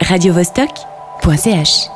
radiovostok.ch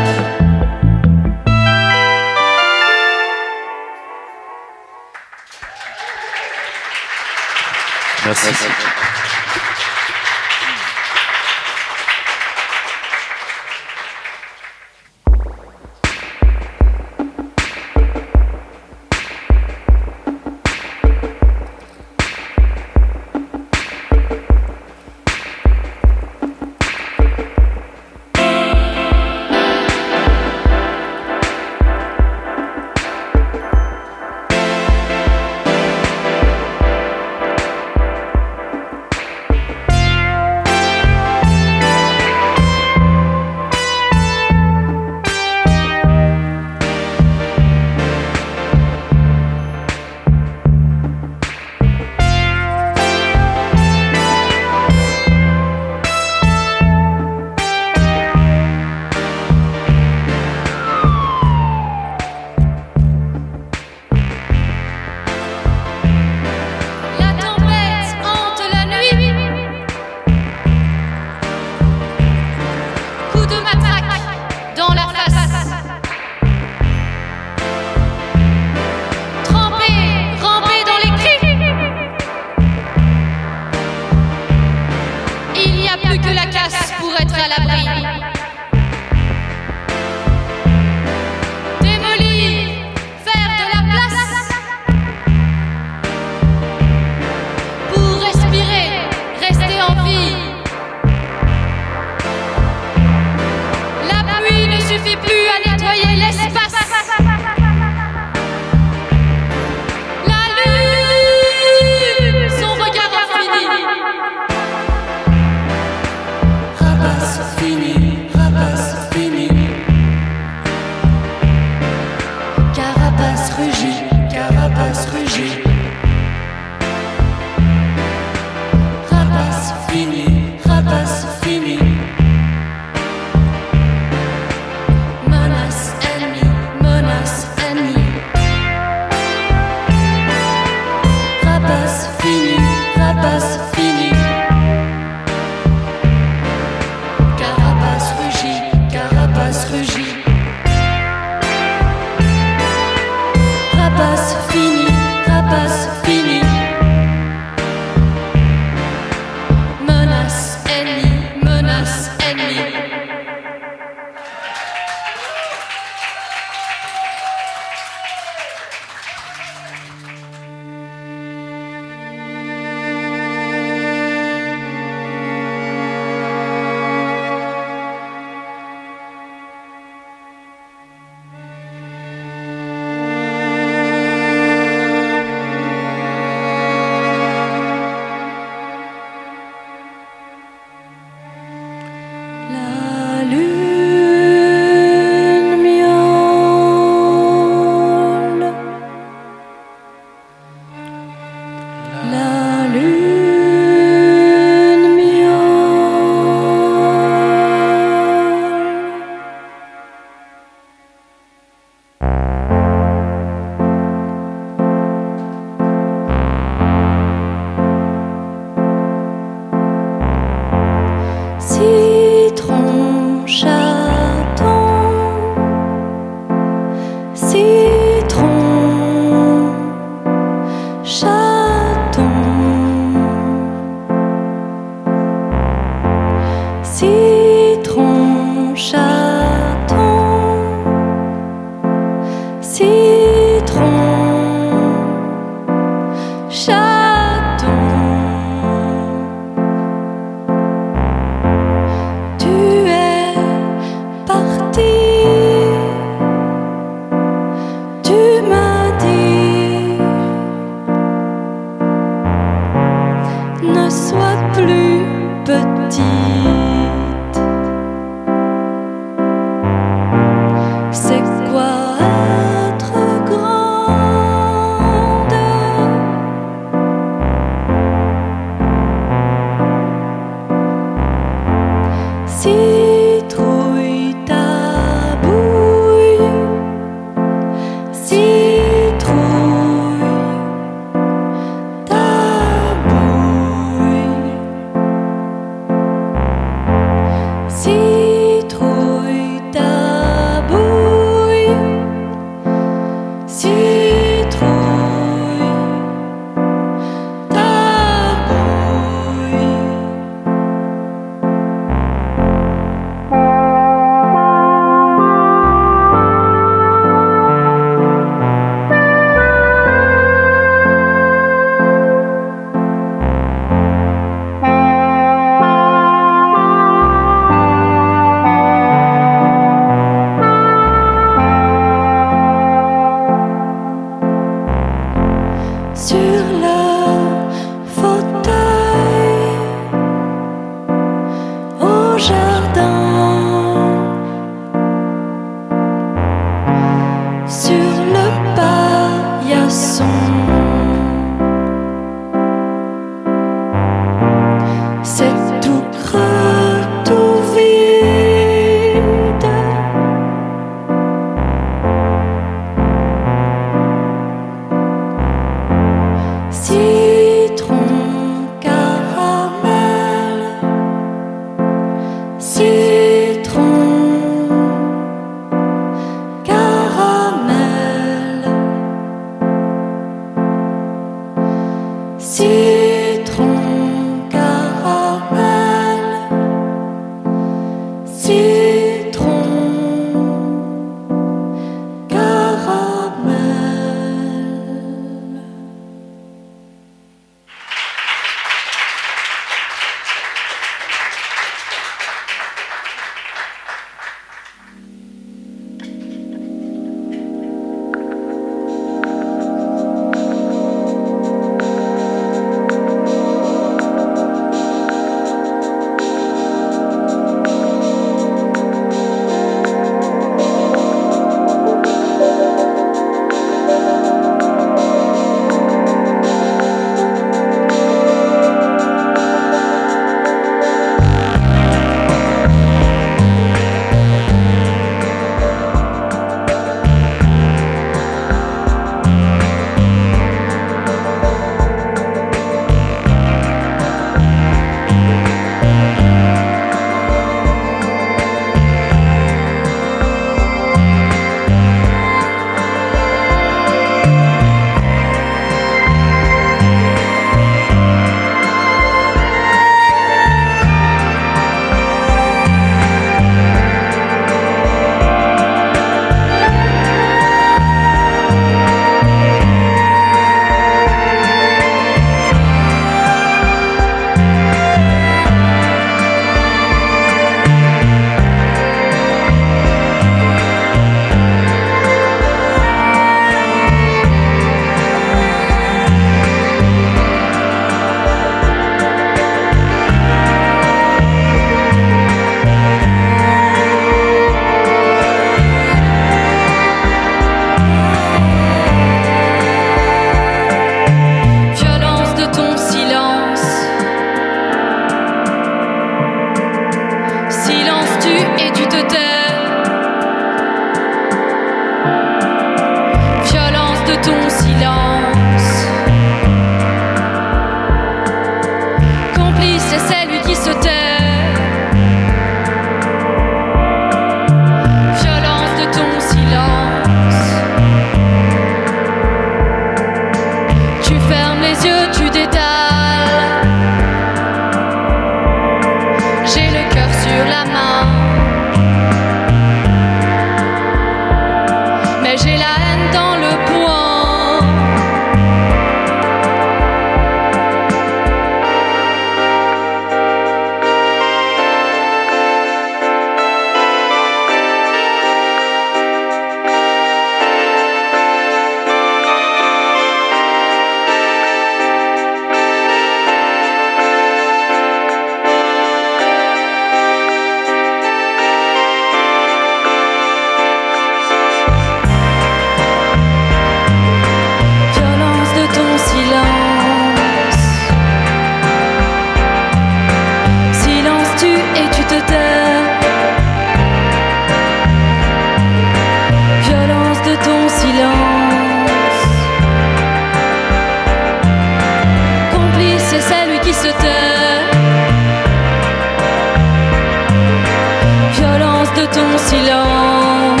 trace de ton silence.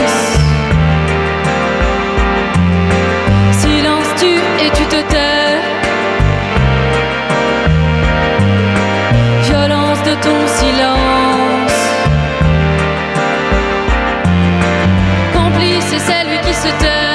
Silence tu et tu te tais. Violence de ton silence. Complice est celui qui se tait.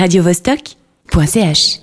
radiovostok.ch